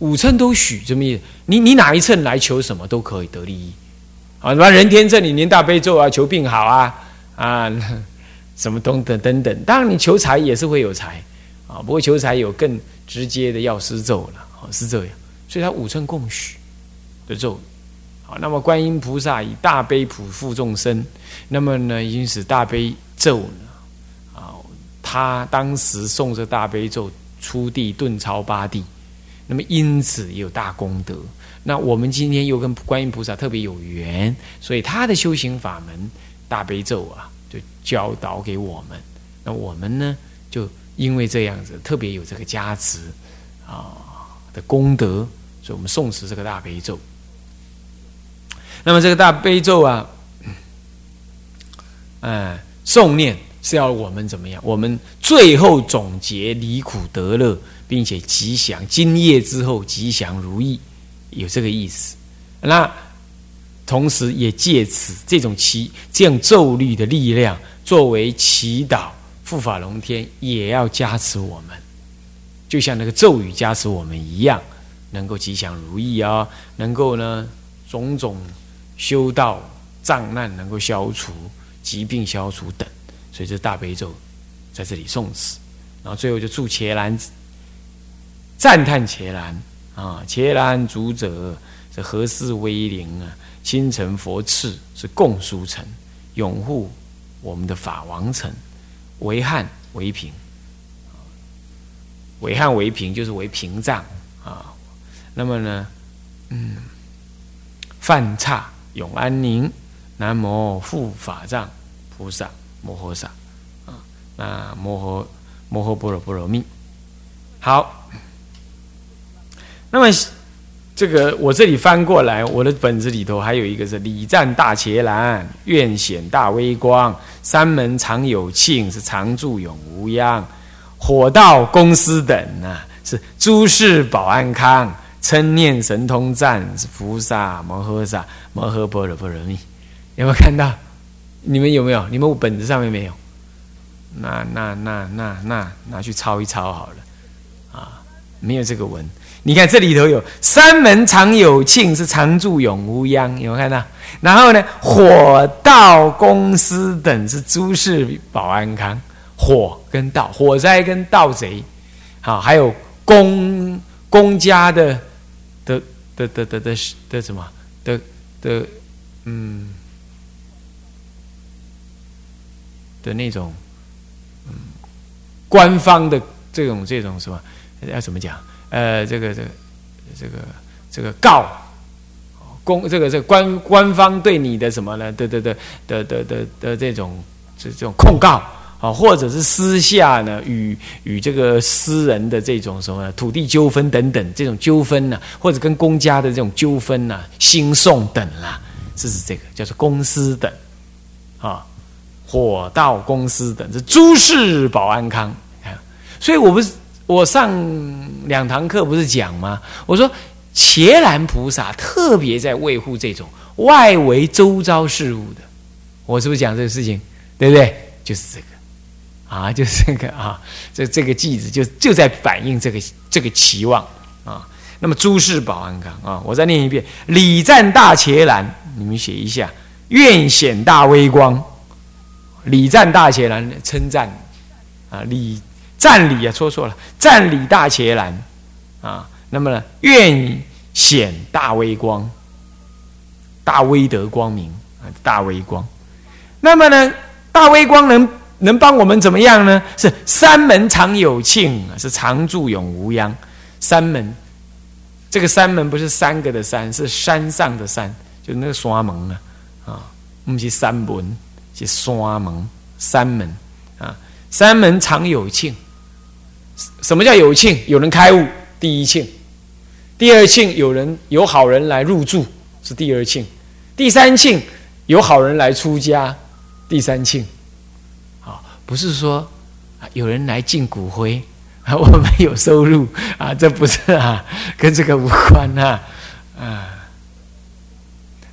五乘都许，什么意思？你你哪一乘来求什么都可以得利益，啊，什么人天正你念大悲咒啊，求病好啊，啊，什么等等等等。当然你求财也是会有财，啊，不过求财有更直接的药师咒了，哦，是这样。所以它五乘共许的咒，好，那么观音菩萨以大悲普覆众生，那么呢，因此大悲咒呢，啊，他当时诵这大悲咒出地顿超八地。那么因此有大功德。那我们今天又跟观音菩萨特别有缘，所以他的修行法门大悲咒啊，就教导给我们。那我们呢，就因为这样子特别有这个加持啊的功德，所以我们诵持这个大悲咒。那么这个大悲咒啊，嗯，诵念是要我们怎么样？我们最后总结离苦得乐。并且吉祥，今夜之后吉祥如意，有这个意思。那同时也借此这种祈这样咒律的力量，作为祈祷护法龙天，也要加持我们，就像那个咒语加持我们一样，能够吉祥如意啊，能够呢种种修道障难能够消除，疾病消除等。所以这大悲咒在这里诵持，然后最后就祝伽蓝。赞叹伽蓝啊，伽蓝主者是何世威灵啊？亲承佛赐是共殊城，拥护我们的法王城，为汉为平，为汉为平就是为屏障啊。那么呢，嗯，犯差永安宁，南无护法藏菩萨摩诃萨啊，那摩诃摩诃般若波罗蜜，好。那么，这个我这里翻过来，我的本子里头还有一个是礼赞大伽蓝，愿显大威光，三门常有庆，是常住永无恙，火道公司等啊，是诸事保安康，称念神通赞是菩萨摩诃萨摩诃般若波罗蜜，有没有看到？你们有没有？你们本子上面没有？那那那那那拿去抄一抄好了，啊，没有这个文。你看这里头有三门常有庆，是常住永无殃，有没有看到？然后呢，火道公司等是诸事保安康，火跟道，火灾跟盗贼，好，还有公公家的的的的的的什么的的嗯的那种嗯官方的这种这种什么要怎么讲？呃，这个这个这个这个告公，这个这个官官方对你的什么呢？对对对的的的的这种这这种控告啊，或者是私下呢与与这个私人的这种什么土地纠纷等等这种纠纷呢，或者跟公家的这种纠纷呢，兴讼等啦，这是这个叫做公司等啊，火道公司等是诸事保安康啊，所以我不是。我上两堂课不是讲吗？我说伽蓝菩萨特别在维护这种外围周遭事物的，我是不是讲这个事情？对不对？就是这个啊，就是这个啊，这这个句子就就在反映这个这个期望啊。那么诸事保安康啊，我再念一遍：礼赞大伽蓝，你们写一下；愿显大威光，礼赞大伽蓝，称赞啊礼。赞礼啊，说错了，赞礼大伽蓝啊，那么呢，愿显大威光，大威德光明啊，大威光。那么呢，大威光能能帮我们怎么样呢？是三门常有庆啊，是常住永无殃。三门，这个三门不是三个的山，是山上的山，就那个山门啊啊，不是三门，是山门，山门啊，三门常有庆。什么叫有庆？有人开悟，第一庆；第二庆，有人有好人来入住，是第二庆；第三庆，有好人来出家，第三庆。好，不是说有人来进骨灰，我们有收入啊，这不是啊，跟这个无关啊，啊，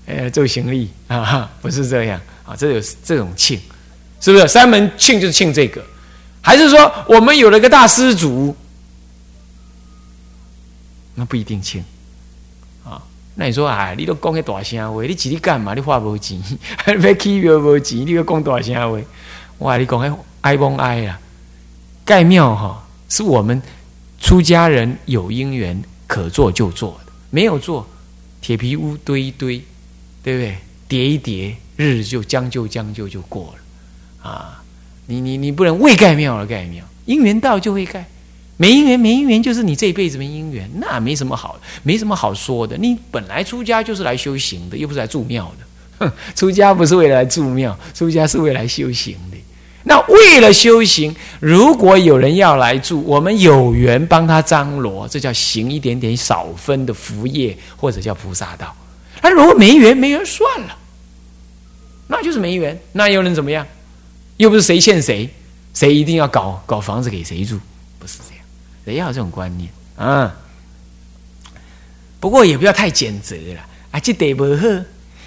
呃，做行李啊，不是这样啊，这有这种庆，是不是？三门庆就是庆这个。还是说，我们有了个大施主，那不一定庆啊。那你说，哎，你都讲个大声话，你自己干嘛？你花无钱，要起庙无钱，你要讲大声话？我话你讲个哀不哀啊？盖庙哈，是我们出家人有因缘可做就做的，没有做，铁皮屋堆一堆，对不对？叠一叠，日就将就将就就过了啊！你你你不能为盖庙而盖庙，因缘到就会盖。没姻缘，没姻缘，就是你这一辈子没姻缘，那没什么好，没什么好说的。你本来出家就是来修行的，又不是来住庙的。哼，出家不是为了来住庙，出家是为了来修行的。那为了修行，如果有人要来住，我们有缘帮他张罗，这叫行一点点少分的福业，或者叫菩萨道。他如果没缘，没缘算了，那就是没缘，那又能怎么样？又不是谁欠谁，谁一定要搞搞房子给谁住，不是这样。谁要这种观念啊？不过也不要太简择了啊！这地不好，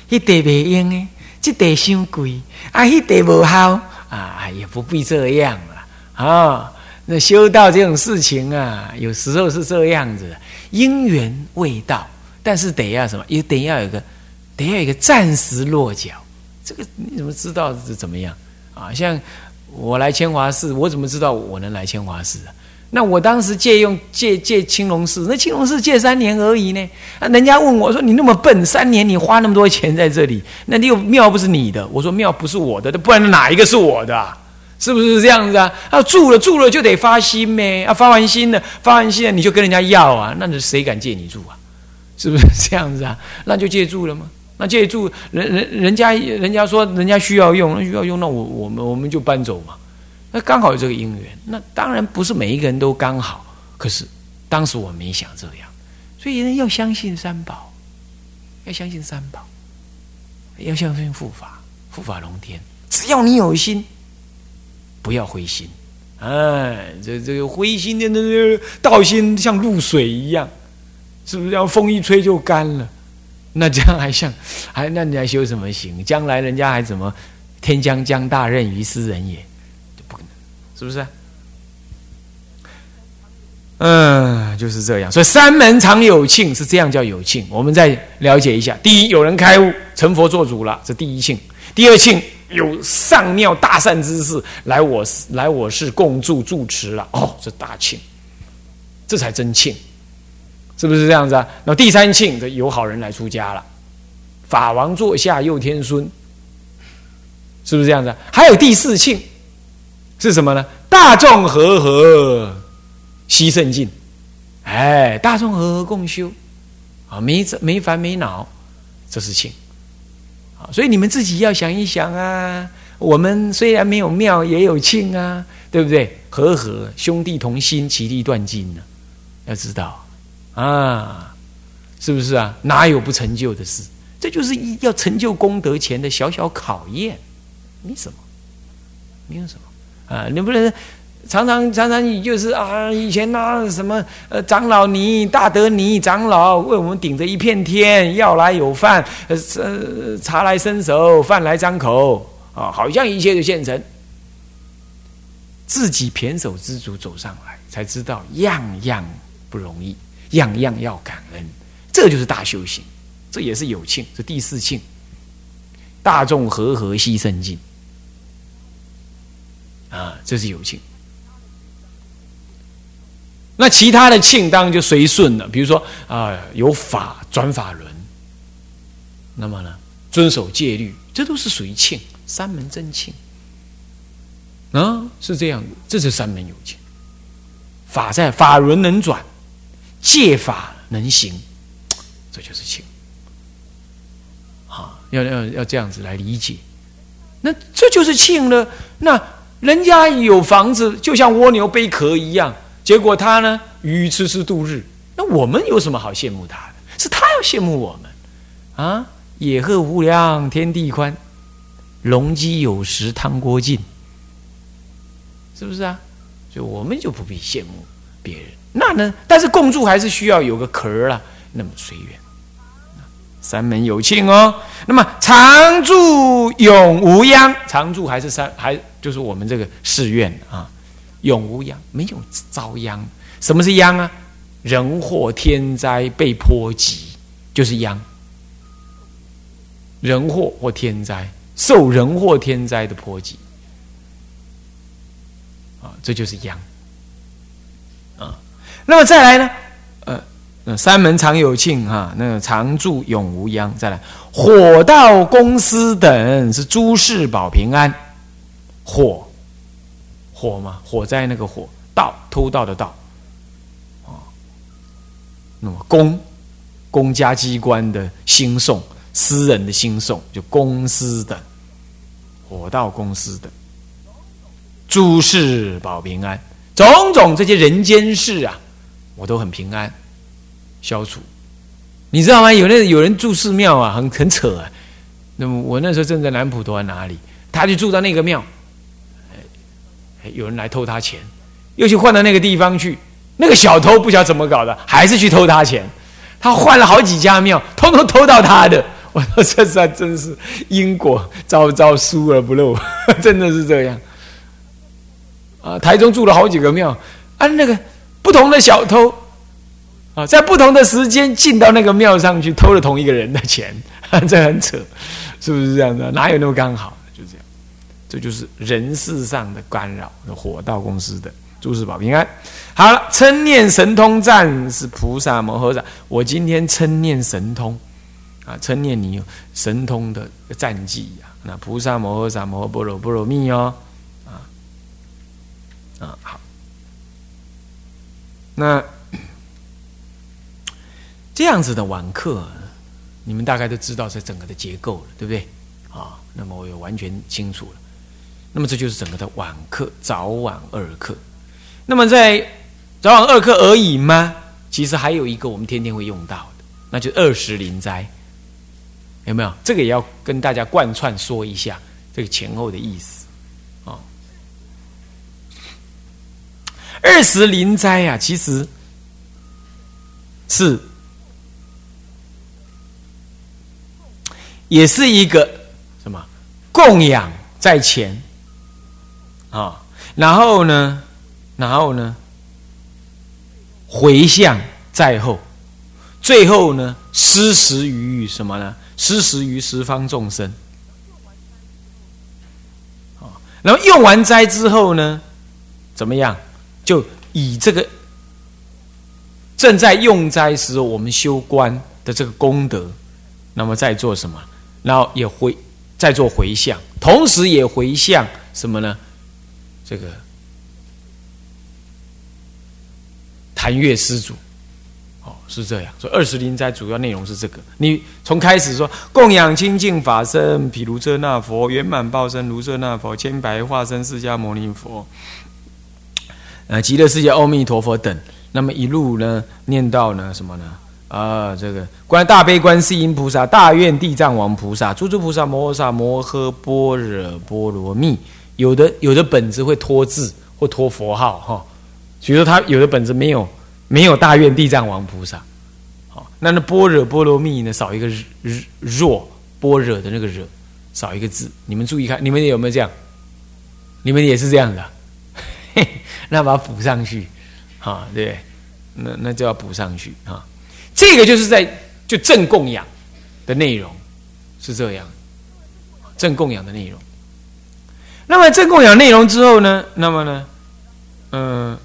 那地不用的，这地伤贵啊，那地不好啊，也不必这样了啊！那修道这种事情啊，有时候是这样子，因缘未到，但是得要什么？也得要有个，得要有一个暂时落脚。这个你怎么知道是怎么样啊？像我来千华寺，我怎么知道我能来千华寺啊？那我当时借用借借青龙寺，那青龙寺借三年而已呢。啊，人家问我说：“你那么笨，三年你花那么多钱在这里，那你有庙不是你的？”我说：“庙不是我的，那不然哪一个是我的？是不是这样子啊？啊，住了住了就得发心呗。啊，发完心了，发完心了你就跟人家要啊，那谁敢借你住啊？是不是这样子啊？那就借住了吗？那借住人人人家人家说人家需要用，那需要用，那我我们我们就搬走嘛。”那刚好有这个因缘，那当然不是每一个人都刚好，可是当时我没想这样，所以人要相信三宝，要相信三宝，要相信护法，护法龙天。只要你有心，不要灰心。哎，这这个灰心的那道心像露水一样，是不是？要风一吹就干了？那这样还像还那你还修什么行？将来人家还怎么？天将降大任于斯人也。不可能是不是？嗯，就是这样。所以三门常有庆，是这样叫有庆。我们再了解一下：第一，有人开悟成佛做主了，这第一庆；第二庆，有上庙大善之事来我来我市共住住持了，哦，这大庆，这才真庆，是不是这样子啊？那第三庆，的有好人来出家了，法王座下又天孙，是不是这样子？还有第四庆。是什么呢？大众和合，悉圣境。哎，大众和合共修，啊，没没烦没恼，这是庆。啊，所以你们自己要想一想啊。我们虽然没有庙，也有庆啊，对不对？和合兄弟同心，其利断金呢。要知道啊，是不是啊？哪有不成就的事？这就是要成就功德前的小小考验，没什么，没有什么。啊，你不能常常常常你就是啊，以前那什么呃，长老你大德你长老为我们顶着一片天，药来有饭，呃茶来伸手，饭来张口啊，好像一切就现成。自己胼手知足走上来，才知道样样不容易，样样要感恩，这就是大修行，这也是有庆，是第四庆，大众和合牺牲尽。啊，这是有庆。那其他的庆当然就随顺了，比如说啊，有法转法轮，那么呢，遵守戒律，这都是属于庆，三门真庆。啊，是这样的，这是三门有庆。法在法轮能转，借法能行，这就是庆。啊，要要要这样子来理解，那这就是庆了。那。人家有房子，就像蜗牛背壳一样，结果他呢，鱼吃吃度日。那我们有什么好羡慕他的？是他要羡慕我们啊！野鹤无量，天地宽；龙鸡有食，汤锅尽。是不是啊？所以我们就不必羡慕别人。那呢？但是共住还是需要有个壳儿那么随缘。三门有庆哦。那么常住永无殃，常住还是三还。就是我们这个寺院啊，永无殃，没有遭殃。什么是殃啊？人祸天灾被波及，就是殃。人祸或天灾，受人祸天灾的波及，啊，这就是殃。那么再来呢？呃，三门常有庆哈，那个常住永无殃。再来，火道公司等是诸事保平安。火，火嘛，火灾那个火，盗偷盗的盗啊。那么公，公家机关的兴讼，私人的兴讼，就公司的火道公司的诸事保平安，种种这些人间事啊，我都很平安消除。你知道吗？有那有人住寺庙啊，很很扯啊。那么我那时候正在南普陀哪里，他就住到那个庙，有人来偷他钱，又去换到那个地方去。那个小偷不晓得怎么搞的，还是去偷他钱。他换了好几家庙，通通偷到他的。我说这算真是因果，招招疏而不漏，真的是这样。啊，台中住了好几个庙，啊，那个不同的小偷啊，在不同的时间进到那个庙上去偷了同一个人的钱，这很扯，是不是这样的？哪有那么刚好？就这样，这就是人事上的干扰，火道公司的。诸事保平安。好了，称念神通赞是菩萨摩诃萨。我今天称念神通啊，称念你有神通的战绩呀。那菩萨摩诃萨摩诃般若波罗蜜哦，啊啊好。那这样子的晚课，你们大概都知道这整个的结构了，对不对？啊，那么我也完全清楚了。那么这就是整个的晚课，早晚二课。那么在早晚二课而已吗？其实还有一个我们天天会用到的，那就二十灵斋，有没有？这个也要跟大家贯穿说一下这个前后的意思二十灵斋啊，其实是也是一个什么供养在前啊，然后呢？然后呢，回向在后，最后呢，施食于什么呢？施食于十方众生。然后用完斋之后呢，怎么样？就以这个正在用斋时我们修观的这个功德，那么在做什么？然后也回在做回向，同时也回向什么呢？这个。谭月施主，哦，是这样。所以二十灵斋主要内容是这个。你从开始说供养清净法身，毗卢遮那佛圆满报身卢舍那佛千百化身释迦牟尼佛，呃，极乐世界阿弥陀佛等，那么一路呢念到呢什么呢？啊，这个观大悲观世音菩萨、大愿地藏王菩萨、诸诸菩萨摩诃萨摩诃般若波罗蜜。有的有的本子会拖字或拖佛号哈。比如说，他有的本子没有没有大愿地藏王菩萨，好，那那般若波罗蜜呢，少一个若般若的那个若，少一个字。你们注意看，你们有没有这样？你们也是这样的，那把它补上去，哈，对，那那就要补上去啊。这个就是在就正供养的内容是这样，正供养的内容。那么正供养内容之后呢，那么呢，嗯。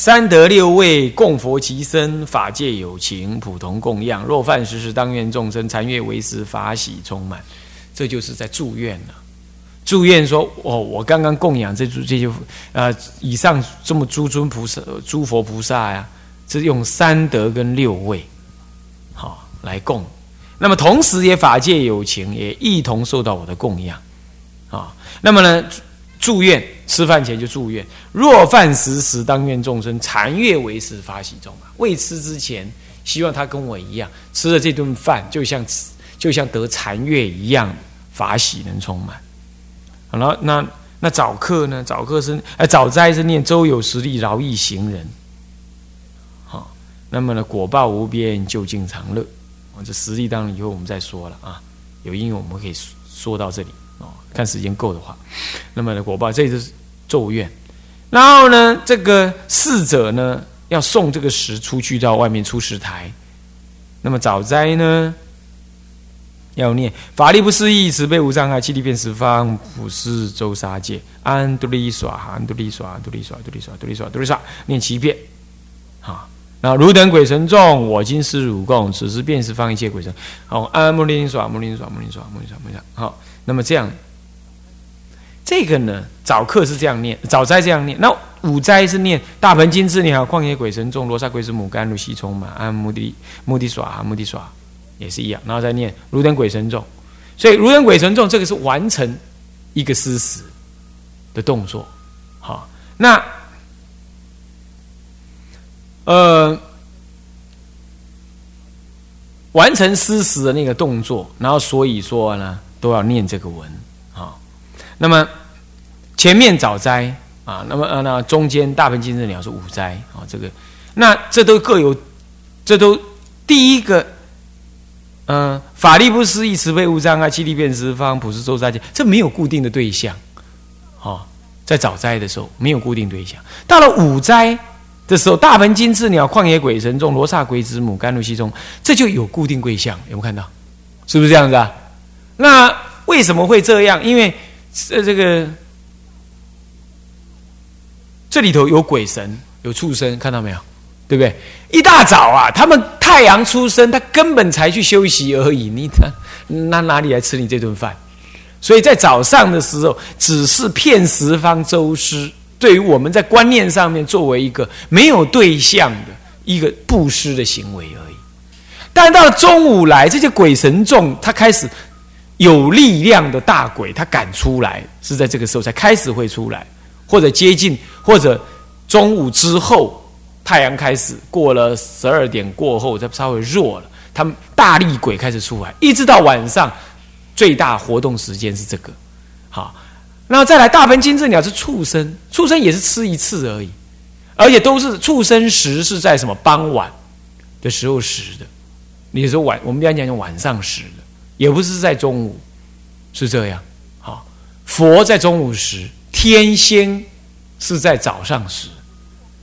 三德六位供佛其身，法界有情，普同供养。若犯时时，当愿众生禅悦为师，法喜充满。这就是在祝愿了。祝愿说：哦，我刚刚供养这诸这些呃，以上这么诸尊菩萨、诸佛菩萨呀，是用三德跟六位好来供。那么同时也法界有情，也一同受到我的供养啊。那么呢？祝愿吃饭前就祝愿，若饭时时当愿众生禅悦为食发喜中啊。未吃之前，希望他跟我一样，吃了这顿饭就像就像得禅悦一样，法喜能充满。好了，那那早课呢？早课是哎早斋是念周有实力饶益行人。好，那么呢果报无边究竟常乐。这实力当然以后我们再说了啊，有因为我们可以说到这里。哦，看时间够的话，那么呢，果报这就是咒怨。然后呢，这个逝者呢，要送这个石出去到外面出石台。那么早斋呢，要念法力不思议，慈悲无障碍，气力遍十方，普施周沙界，安嘟利耍，安嘟利耍，嘟利耍，嘟利耍，嘟利耍，嘟利耍，念七遍。好，那汝等鬼神众，我今施汝共，此时便是方一切鬼神。好，安摩尼耍，摩尼耍，摩尼耍，摩尼耍，摩尼耍。好，那么这样。这个呢，早课是这样念，早斋这样念。那午斋是念大鹏金翅鸟、旷野鬼神众、罗刹鬼子母、甘露西充满、安目的目的耍、目的耍，也是一样。然后再念如等鬼神众。所以如等鬼神众这个是完成一个施食的动作。好，那呃，完成施食的那个动作，然后所以说呢，都要念这个文。那么前面早斋啊，那么呃那中间大鹏金翅鸟是午斋啊，这个那这都各有，这都第一个，嗯，法力不思议，慈悲无障碍，七力遍十方，普世周三界，这没有固定的对象，哦，在早斋的时候没有固定对象，到了午斋的时候，大鹏金翅鸟、旷野鬼神众、罗刹鬼子母、甘露西中，这就有固定对象，有没有看到？是不是这样子啊？那为什么会这样？因为这这个这里头有鬼神，有畜生，看到没有？对不对？一大早啊，他们太阳出生，他根本才去休息而已。你他那哪里来吃你这顿饭？所以在早上的时候，只是骗十方周师。对于我们在观念上面，作为一个没有对象的一个布施的行为而已。但到了中午来，这些鬼神众，他开始。有力量的大鬼，他敢出来，是在这个时候才开始会出来，或者接近，或者中午之后，太阳开始过了十二点过后，再稍微弱了，他们大力鬼开始出来，一直到晚上，最大活动时间是这个。好，那再来大鹏金翅鸟是畜生，畜生也是吃一次而已，而且都是畜生食是在什么傍晚的时候食的，你说晚，我们讲讲晚上食的。也不是在中午，是这样。好，佛在中午时，天仙是在早上时，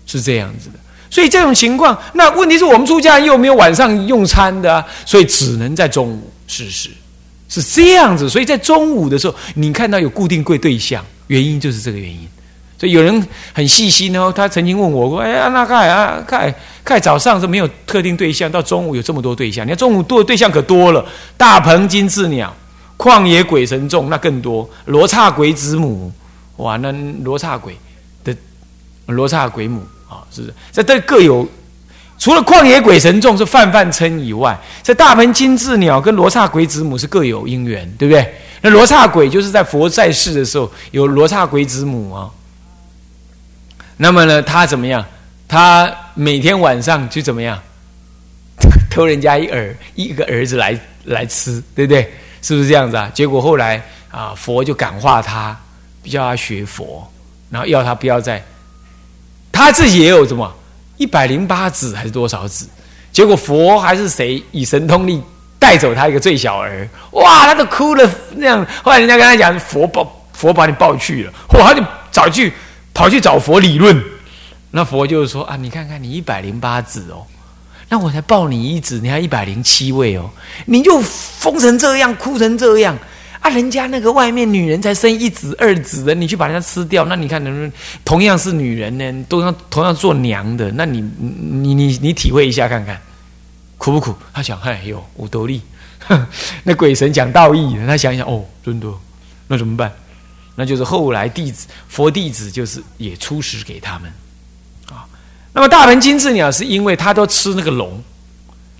是这样子的。所以这种情况，那问题是我们出家人又没有晚上用餐的，所以只能在中午试试，是这样子。所以在中午的时候，你看到有固定贵对象，原因就是这个原因。所以有人很细心哦，他曾经问我过：“哎呀，那盖啊，盖盖早上是没有特定对象，到中午有这么多对象。你看中午多的对象可多了，大鹏金翅鸟、旷野鬼神众那更多，罗刹鬼子母，哇，那罗刹鬼的罗刹鬼母啊，是不是？这都各有，除了旷野鬼神众是泛泛称以外，这大鹏金翅鸟跟罗刹鬼子母是各有因缘，对不对？那罗刹鬼就是在佛在世的时候有罗刹鬼子母啊。那么呢，他怎么样？他每天晚上就怎么样，偷人家一儿一个儿子来来吃，对不对？是不是这样子啊？结果后来啊，佛就感化他，叫他学佛，然后要他不要再，他自己也有什么一百零八子还是多少子？结果佛还是谁以神通力带走他一个最小儿，哇，他都哭了那样。后来人家跟他讲，佛抱佛把你抱去了，哇，他就早去。跑去找佛理论，那佛就是说啊，你看看你一百零八子哦，那我才抱你一子，你还一百零七位哦，你就疯成这样，哭成这样啊！人家那个外面女人才生一子二子的，你去把人家吃掉，那你看能不能同样是女人呢？都要同样做娘的，那你你你你体会一下看看，苦不苦？他想，哎呦，我得力，那鬼神讲道义，他想想，哦，真的，那怎么办？那就是后来弟子佛弟子就是也出食给他们，啊，那么大鹏金翅鸟是因为他都吃那个龙，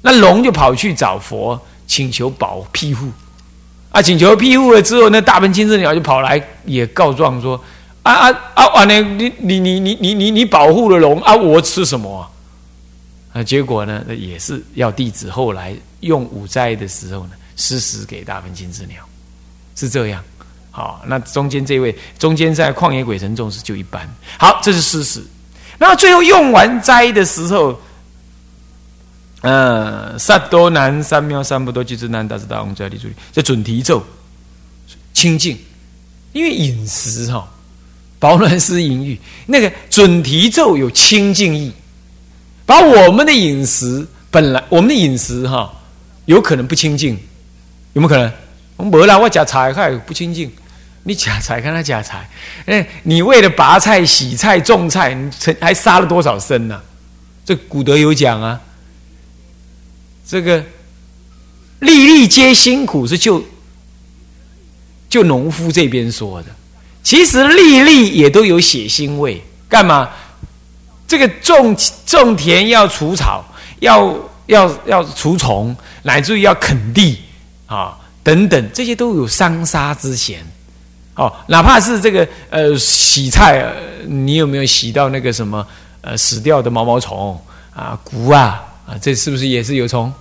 那龙就跑去找佛请求保庇护，啊，请求庇护了之后，那大鹏金翅鸟就跑来也告状说，啊啊啊，完了，你你你你你你你保护了龙啊，我吃什么啊？啊结果呢，也是要弟子后来用五斋的时候呢施食给大鹏金翅鸟，是这样。好，那中间这位中间在旷野鬼神众是就一般。好，这是事实。那最后用完斋的时候，嗯，萨多南三藐三不多吉之南达之大王在立注意，这准提咒清净，因为饮食哈，保暖思淫欲，那个准提咒有清净意，把我们的饮食本来我们的饮食哈，有可能不清净，有没有可能？我们没啦，我夹菜还不清净。你夹菜看他夹菜，哎，你为了拔菜、洗菜、种菜，你还杀了多少生呢？这古德有讲啊，这个粒粒皆辛苦是就就农夫这边说的，其实粒粒也都有血腥味。干嘛？这个种种田要除草，要要要除虫，乃至于要垦地啊等等，这些都有伤杀之嫌。哦，哪怕是这个呃洗菜，你有没有洗到那个什么呃死掉的毛毛虫啊、菇啊啊？这是不是也是有虫？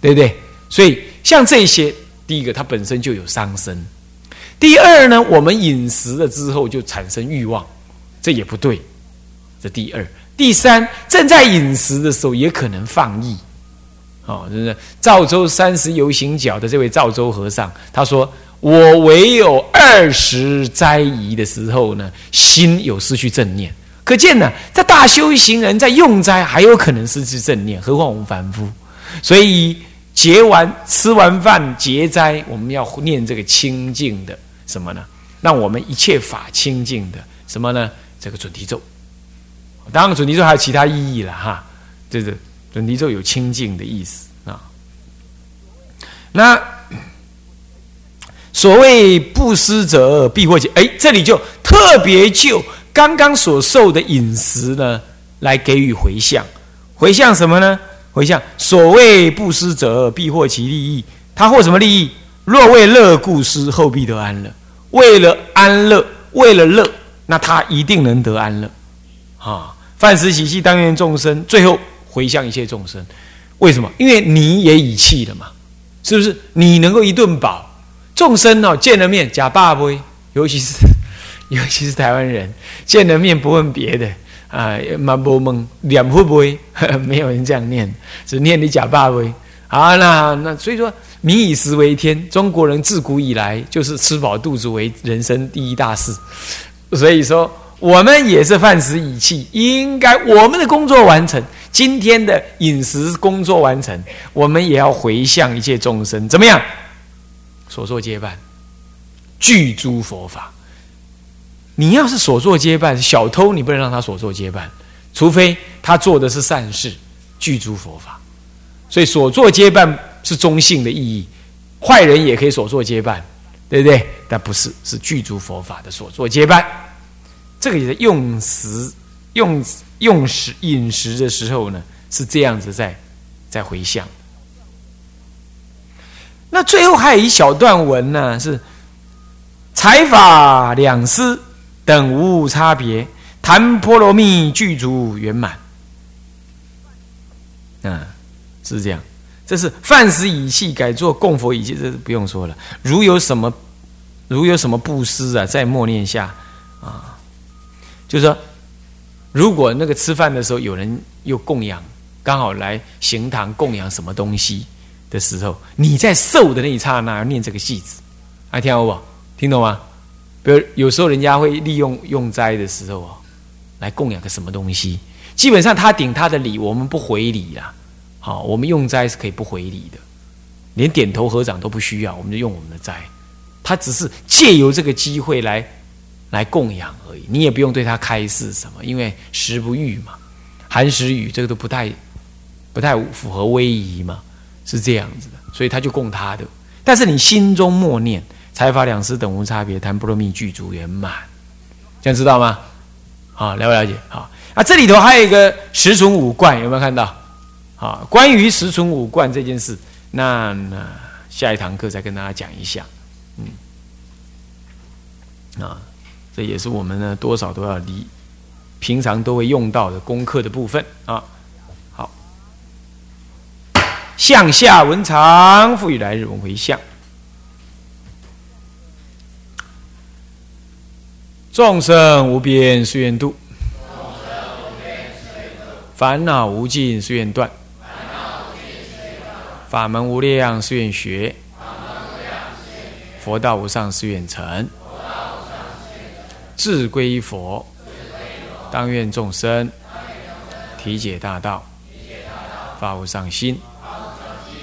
对不对？所以像这些，第一个它本身就有伤身。第二呢，我们饮食了之后就产生欲望，这也不对。这第二、第三，正在饮食的时候也可能放逸。哦，就是赵州三十游行脚的这位赵州和尚，他说。我唯有二十斋仪的时候呢，心有失去正念。可见呢，在大修行人在用斋还有可能失去正念，何况我们凡夫。所以结完吃完饭结斋，我们要念这个清净的什么呢？让我们一切法清净的什么呢？这个准提咒。当然，准提咒还有其他意义了哈。这个准提咒有清净的意思啊。那。所谓布施者必获解，哎，这里就特别就刚刚所受的饮食呢，来给予回向。回向什么呢？回向所谓布施者必获其利益。他获什么利益？若为乐故施，后必得安乐。为了安乐，为了乐，那他一定能得安乐。啊，饭食喜气，当愿众生，最后回向一切众生。为什么？因为你也已弃了嘛，是不是？你能够一顿饱。众生哦，见了面假爸不？尤其是尤其是台湾人，见了面不问别的啊，蛮不问脸会不会？没有人这样念，只念你假爸不？好，那那所以说，民以食为天，中国人自古以来就是吃饱肚子为人生第一大事。所以说，我们也是饭食以气，应该我们的工作完成，今天的饮食工作完成，我们也要回向一切众生，怎么样？所作皆办，具诸佛法。你要是所作皆办，小偷你不能让他所作皆办，除非他做的是善事，具足佛法。所以所作皆办是中性的意义，坏人也可以所作皆办，对不对？但不是，是具足佛法的所作皆办。这个也是用食、用用食饮食的时候呢，是这样子在在回向。那最后还有一小段文呢，是财法两师等无差别，谈波罗蜜具足圆满。嗯，是这样。这是饭食以器改做供佛以器，这是不用说了。如有什么，如有什么布施啊，在默念下啊，就是说，如果那个吃饭的时候有人又供养，刚好来行堂供养什么东西。的时候，你在受的那一刹那念这个戏子，还听懂不？听懂吗？比如有时候人家会利用用斋的时候啊，来供养个什么东西，基本上他顶他的礼，我们不回礼啦。好，我们用斋是可以不回礼的，连点头合掌都不需要，我们就用我们的斋。他只是借由这个机会来来供养而已，你也不用对他开示什么，因为食不欲嘛，寒食语这个都不太不太符合威仪嘛。是这样子的，所以他就供他的。但是你心中默念“财法两师等无差别，谈波罗蜜具足圆满”，这样知道吗？好，了不了解？好啊，这里头还有一个十存五观，有没有看到？啊，关于十存五观这件事，那那下一堂课再跟大家讲一下。嗯，啊，这也是我们呢多少都要离平常都会用到的功课的部分啊。好向下文长，赋予来日文回向。众生无边誓愿度，烦恼无尽誓愿断，法门无量誓愿学，佛道无上誓愿成。志归于佛，当愿众生体解大道。发无上心，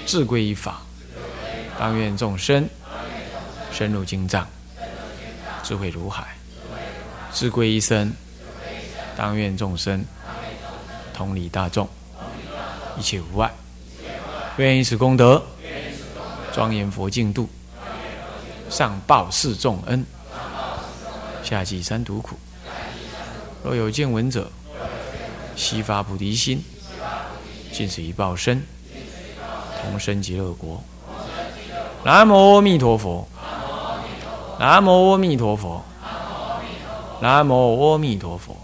志归于法，当愿众生深入经藏，智慧如海；志归一生，当愿众生同理大众，一切无碍。愿以此功德，庄严佛净土，上报四重恩，下济三途苦。若有见闻者，悉发菩提心，尽此一报身，同生极乐国。南无阿弥陀佛。南无阿弥陀佛。南无阿弥陀佛。